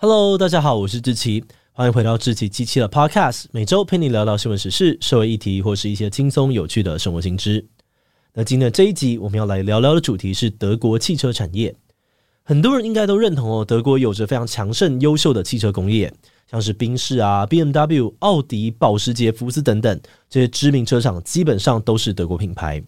Hello，大家好，我是志奇，欢迎回到志奇机器的 Podcast，每周陪你聊聊新闻时事、社会议题或是一些轻松有趣的生活新知。那今天的这一集，我们要来聊聊的主题是德国汽车产业。很多人应该都认同哦，德国有着非常强盛、优秀的汽车工业。像是宾士啊、BMW、奥迪、保时捷、福斯等等这些知名车厂，基本上都是德国品牌。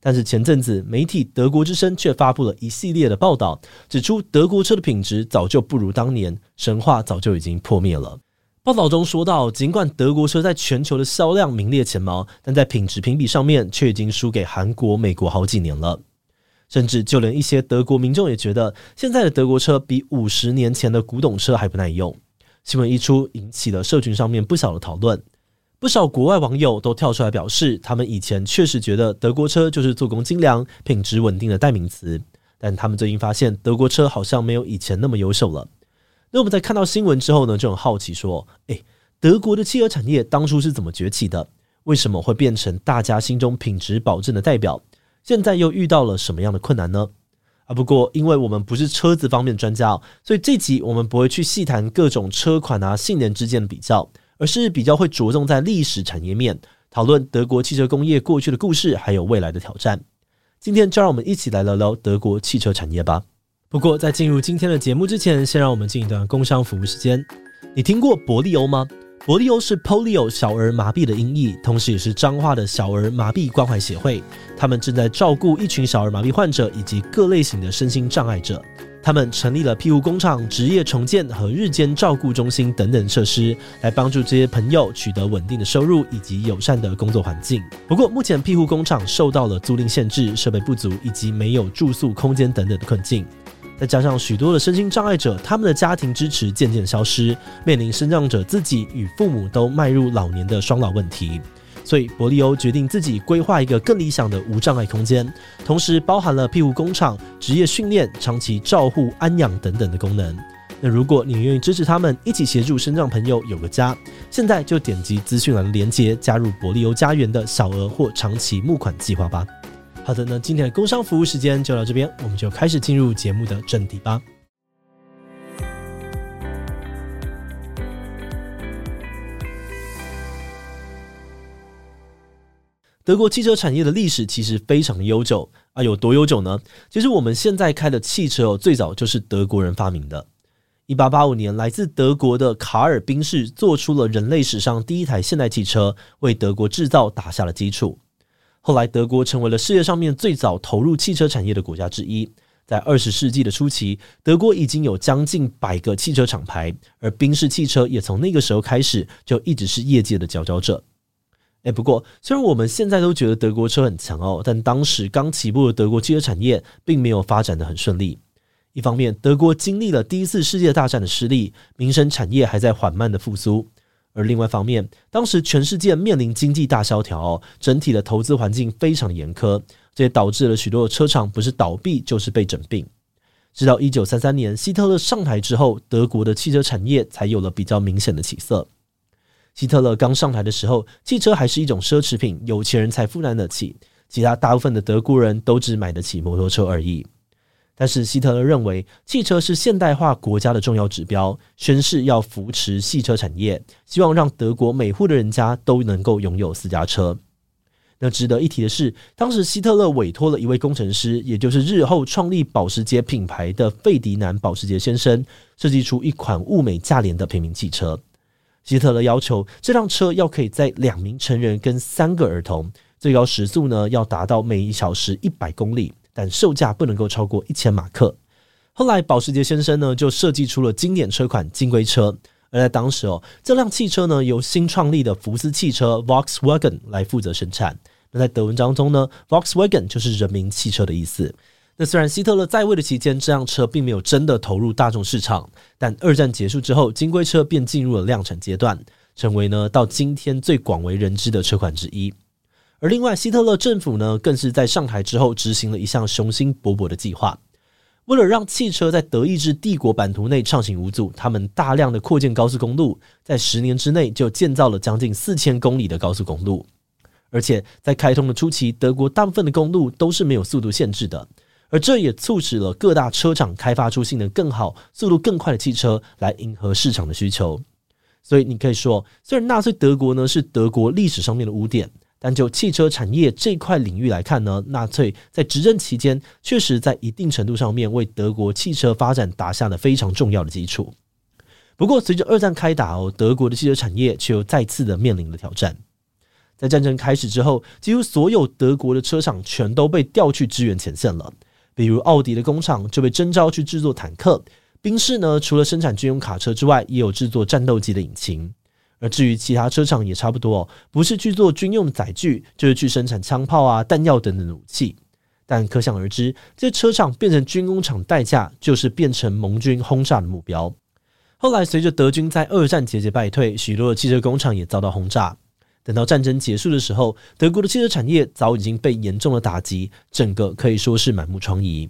但是前阵子，媒体德国之声却发布了一系列的报道，指出德国车的品质早就不如当年，神话早就已经破灭了。报道中说到，尽管德国车在全球的销量名列前茅，但在品质评比上面却已经输给韩国、美国好几年了。甚至就连一些德国民众也觉得，现在的德国车比五十年前的古董车还不耐用。新闻一出，引起了社群上面不小的讨论。不少国外网友都跳出来表示，他们以前确实觉得德国车就是做工精良、品质稳定的代名词，但他们最近发现德国车好像没有以前那么优秀了。那我们在看到新闻之后呢，就很好奇说：诶，德国的汽车产业当初是怎么崛起的？为什么会变成大家心中品质保证的代表？现在又遇到了什么样的困难呢？啊，不过因为我们不是车子方面专家，所以这集我们不会去细谈各种车款啊、性能之间的比较，而是比较会着重在历史产业面，讨论德国汽车工业过去的故事，还有未来的挑战。今天就让我们一起来聊聊德国汽车产业吧。不过在进入今天的节目之前，先让我们进一段工商服务时间。你听过伯利欧吗？伯利欧是 Polio 小儿麻痹的音译，同时也是彰化的小儿麻痹关怀协会。他们正在照顾一群小儿麻痹患者以及各类型的身心障碍者。他们成立了庇护工厂、职业重建和日间照顾中心等等设施，来帮助这些朋友取得稳定的收入以及友善的工作环境。不过，目前庇护工厂受到了租赁限制、设备不足以及没有住宿空间等等的困境。再加上许多的身心障碍者，他们的家庭支持渐渐消失，面临身障者自己与父母都迈入老年的双老问题，所以伯利欧决定自己规划一个更理想的无障碍空间，同时包含了庇护工厂、职业训练、长期照护、安养等等的功能。那如果你愿意支持他们，一起协助身障朋友有个家，现在就点击资讯栏的连接，加入伯利欧家园的小额或长期募款计划吧。好的，那今天的工商服务时间就到这边，我们就开始进入节目的正题吧。德国汽车产业的历史其实非常的悠久啊，有多悠久呢？其实我们现在开的汽车哦，最早就是德国人发明的。一八八五年，来自德国的卡尔宾士做出了人类史上第一台现代汽车，为德国制造打下了基础。后来，德国成为了世界上面最早投入汽车产业的国家之一。在二十世纪的初期，德国已经有将近百个汽车厂牌，而宾士汽车也从那个时候开始就一直是业界的佼佼者。哎，不过虽然我们现在都觉得德国车很强哦，但当时刚起步的德国汽车产业并没有发展得很顺利。一方面，德国经历了第一次世界大战的失利，民生产业还在缓慢的复苏。而另外一方面，当时全世界面临经济大萧条，整体的投资环境非常严苛，这也导致了许多车厂不是倒闭就是被整并。直到一九三三年希特勒上台之后，德国的汽车产业才有了比较明显的起色。希特勒刚上台的时候，汽车还是一种奢侈品，有钱人才负担得起，其他大部分的德国人都只买得起摩托车而已。但是希特勒认为汽车是现代化国家的重要指标，宣誓要扶持汽车产业，希望让德国每户的人家都能够拥有私家车。那值得一提的是，当时希特勒委托了一位工程师，也就是日后创立保时捷品牌的费迪南·保时捷先生，设计出一款物美价廉的平民汽车。希特勒要求这辆车要可以载两名成人跟三个儿童，最高时速呢要达到每小时一百公里。但售价不能够超过一千马克。后来，保时捷先生呢就设计出了经典车款金龟车，而在当时哦，这辆汽车呢由新创立的福斯汽车 Volkswagen 来负责生产。那在德文当中呢，Volkswagen 就是人民汽车的意思。那虽然希特勒在位的期间，这辆车并没有真的投入大众市场，但二战结束之后，金龟车便进入了量产阶段，成为呢到今天最广为人知的车款之一。而另外，希特勒政府呢，更是在上台之后执行了一项雄心勃勃的计划，为了让汽车在德意志帝国版图内畅行无阻，他们大量的扩建高速公路，在十年之内就建造了将近四千公里的高速公路，而且在开通的初期，德国大部分的公路都是没有速度限制的。而这也促使了各大车厂开发出性能更好、速度更快的汽车，来迎合市场的需求。所以你可以说，虽然纳粹德国呢是德国历史上面的污点，但就汽车产业这块领域来看呢，纳粹在执政期间确实在一定程度上面为德国汽车发展打下了非常重要的基础。不过，随着二战开打哦，德国的汽车产业却又再次的面临了挑战。在战争开始之后，几乎所有德国的车厂全都被调去支援前线了。比如奥迪的工厂就被征召去制作坦克，宾士呢，除了生产军用卡车之外，也有制作战斗机的引擎。而至于其他车厂也差不多，不是去做军用载具，就是去生产枪炮啊、弹药等等武器。但可想而知，这车厂变成军工厂，代价就是变成盟军轰炸的目标。后来随着德军在二战节节败退，许多的汽车工厂也遭到轰炸。等到战争结束的时候，德国的汽车产业早已经被严重的打击，整个可以说是满目疮痍。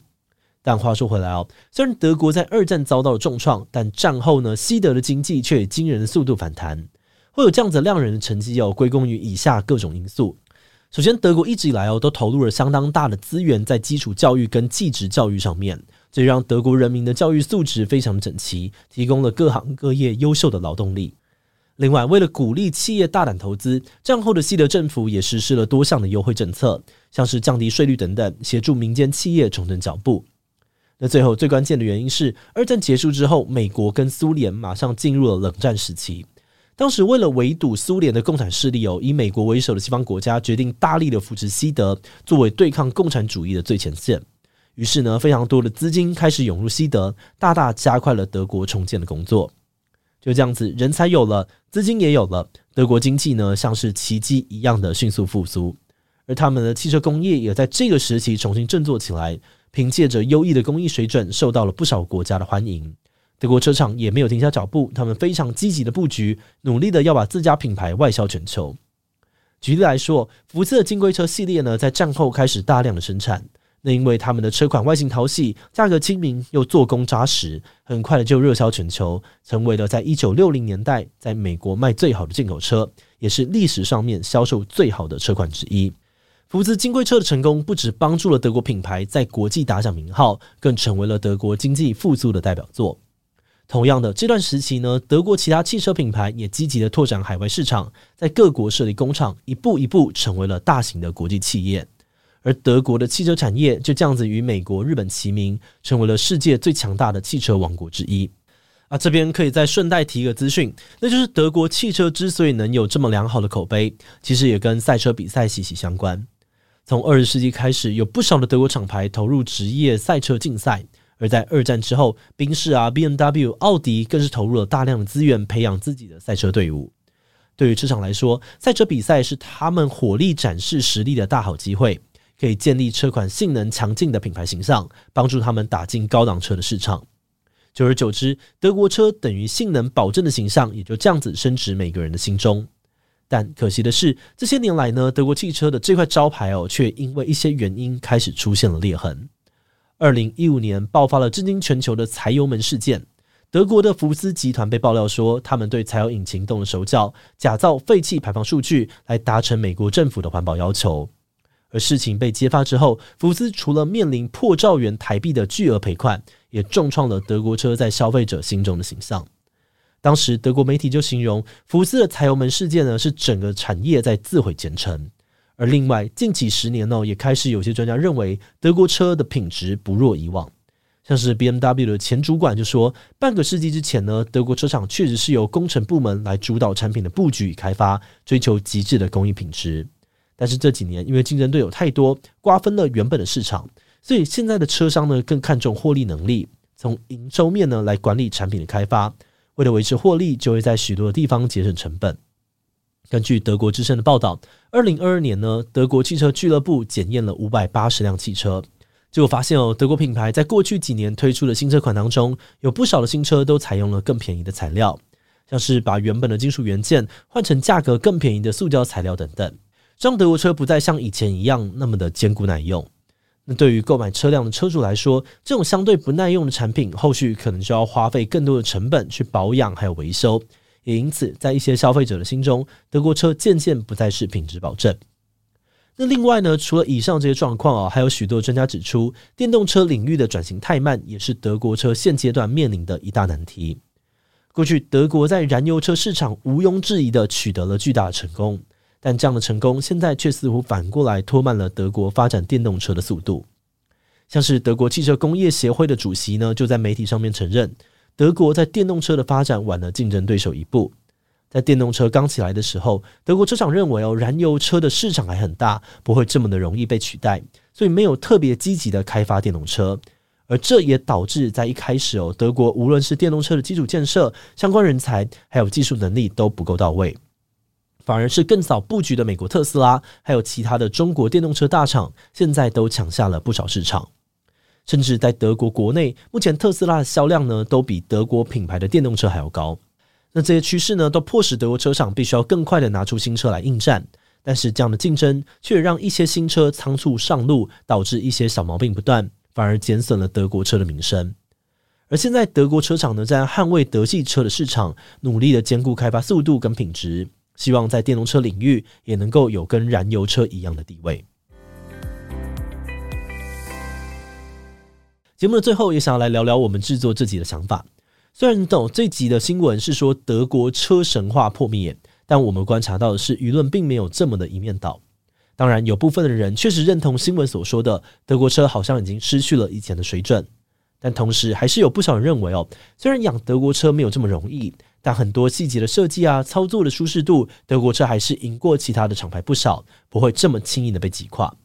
但话说回来哦，虽然德国在二战遭到了重创，但战后呢，西德的经济却以惊人的速度反弹。会有这样子亮人的成绩要归功于以下各种因素。首先，德国一直以来哦都投入了相当大的资源在基础教育跟技职教育上面，这让德国人民的教育素质非常整齐，提供了各行各业优秀的劳动力。另外，为了鼓励企业大胆投资，战后的西德政府也实施了多项的优惠政策，像是降低税率等等，协助民间企业重整脚步。那最后最关键的原因是，二战结束之后，美国跟苏联马上进入了冷战时期。当时为了围堵苏联的共产势力哦，以美国为首的西方国家决定大力的扶持西德，作为对抗共产主义的最前线。于是呢，非常多的资金开始涌入西德，大大加快了德国重建的工作。就这样子，人才有了，资金也有了，德国经济呢，像是奇迹一样的迅速复苏，而他们的汽车工业也在这个时期重新振作起来，凭借着优异的工艺水准，受到了不少国家的欢迎。德国车厂也没有停下脚步，他们非常积极的布局，努力的要把自家品牌外销全球。举例来说，福斯的金龟车系列呢，在战后开始大量的生产。那因为他们的车款外形讨喜，价格亲民，又做工扎实，很快的就热销全球，成为了在一九六零年代在美国卖最好的进口车，也是历史上面销售最好的车款之一。福斯金龟车的成功，不只帮助了德国品牌在国际打响名号，更成为了德国经济复苏的代表作。同样的，这段时期呢，德国其他汽车品牌也积极的拓展海外市场，在各国设立工厂，一步一步成为了大型的国际企业。而德国的汽车产业就这样子与美国、日本齐名，成为了世界最强大的汽车王国之一。啊，这边可以再顺带提一个资讯，那就是德国汽车之所以能有这么良好的口碑，其实也跟赛车比赛息息相关。从二十世纪开始，有不少的德国厂牌投入职业赛车竞赛，而在二战之后，宾士啊、BMW、奥迪更是投入了大量的资源培养自己的赛车队伍。对于车厂来说，赛车比赛是他们火力展示实力的大好机会。可以建立车款性能强劲的品牌形象，帮助他们打进高档车的市场。久而久之，德国车等于性能保证的形象也就这样子升值每个人的心中。但可惜的是，这些年来呢，德国汽车的这块招牌哦，却因为一些原因开始出现了裂痕。二零一五年爆发了震惊全球的柴油门事件，德国的福斯集团被爆料说，他们对柴油引擎动了手脚，假造废气排放数据来达成美国政府的环保要求。而事情被揭发之后，福斯除了面临破兆元台币的巨额赔款，也重创了德国车在消费者心中的形象。当时德国媒体就形容福斯的柴油门事件呢，是整个产业在自毁前程。而另外近几十年呢，也开始有些专家认为德国车的品质不若以往。像是 BMW 的前主管就说，半个世纪之前呢，德国车厂确实是由工程部门来主导产品的布局与开发，追求极致的工艺品质。但是这几年，因为竞争对手太多，瓜分了原本的市场，所以现在的车商呢更看重获利能力，从营收面呢来管理产品的开发。为了维持获利，就会在许多的地方节省成本。根据德国之声的报道，二零二二年呢，德国汽车俱乐部检验了五百八十辆汽车，结果发现哦，德国品牌在过去几年推出的新车款当中，有不少的新车都采用了更便宜的材料，像是把原本的金属元件换成价格更便宜的塑胶材料等等，让德国车不再像以前一样那么的坚固耐用。那对于购买车辆的车主来说，这种相对不耐用的产品，后续可能就要花费更多的成本去保养还有维修，也因此在一些消费者的心中，德国车渐渐不再是品质保证。那另外呢，除了以上这些状况啊，还有许多专家指出，电动车领域的转型太慢，也是德国车现阶段面临的一大难题。过去德国在燃油车市场毋庸置疑的取得了巨大的成功，但这样的成功现在却似乎反过来拖慢了德国发展电动车的速度。像是德国汽车工业协会的主席呢，就在媒体上面承认，德国在电动车的发展晚了竞争对手一步。在电动车刚起来的时候，德国车厂认为哦，燃油车的市场还很大，不会这么的容易被取代，所以没有特别积极的开发电动车。而这也导致在一开始哦，德国无论是电动车的基础建设、相关人才还有技术能力都不够到位，反而是更早布局的美国特斯拉，还有其他的中国电动车大厂，现在都抢下了不少市场。甚至在德国国内，目前特斯拉的销量呢，都比德国品牌的电动车还要高。那这些趋势呢，都迫使德国车厂必须要更快的拿出新车来应战。但是这样的竞争却让一些新车仓促上路，导致一些小毛病不断，反而减损了德国车的名声。而现在德国车厂呢，在捍卫德系车的市场，努力的兼顾开发速度跟品质，希望在电动车领域也能够有跟燃油车一样的地位。节目的最后，也想要来聊聊我们制作这集的想法。虽然懂这集的新闻是说德国车神话破灭，但我们观察到的是舆论并没有这么的一面倒。当然，有部分的人确实认同新闻所说的德国车好像已经失去了以前的水准，但同时还是有不少人认为哦，虽然养德国车没有这么容易，但很多细节的设计啊、操作的舒适度，德国车还是赢过其他的厂牌不少，不会这么轻易的被击垮。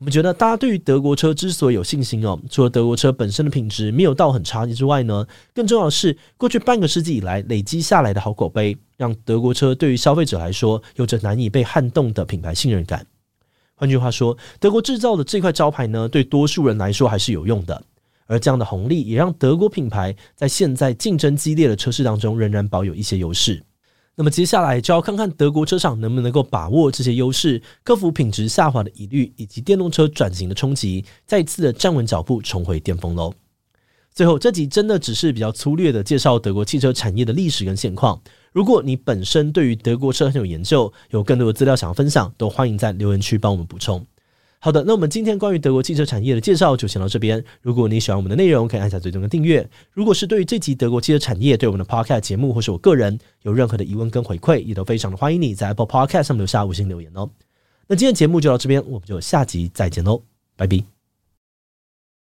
我们觉得，大家对于德国车之所以有信心哦，除了德国车本身的品质没有到很差之外呢，更重要的是，过去半个世纪以来累积下来的好口碑，让德国车对于消费者来说有着难以被撼动的品牌信任感。换句话说，德国制造的这块招牌呢，对多数人来说还是有用的。而这样的红利也让德国品牌在现在竞争激烈的车市当中仍然保有一些优势。那么接下来就要看看德国车厂能不能够把握这些优势，克服品质下滑的疑虑，以及电动车转型的冲击，再次的站稳脚步，重回巅峰喽。最后，这集真的只是比较粗略的介绍德国汽车产业的历史跟现况。如果你本身对于德国车很有研究，有更多的资料想要分享，都欢迎在留言区帮我们补充。好的，那我们今天关于德国汽车产业的介绍就先到这边。如果你喜欢我们的内容，可以按下最终的订阅。如果是对于这集德国汽车产业，对我们的 Podcast 节目或是我个人有任何的疑问跟回馈，也都非常的欢迎你在 Apple Podcast 上面留下五星留言哦。那今天节目就到这边，我们就下集再见喽，拜拜。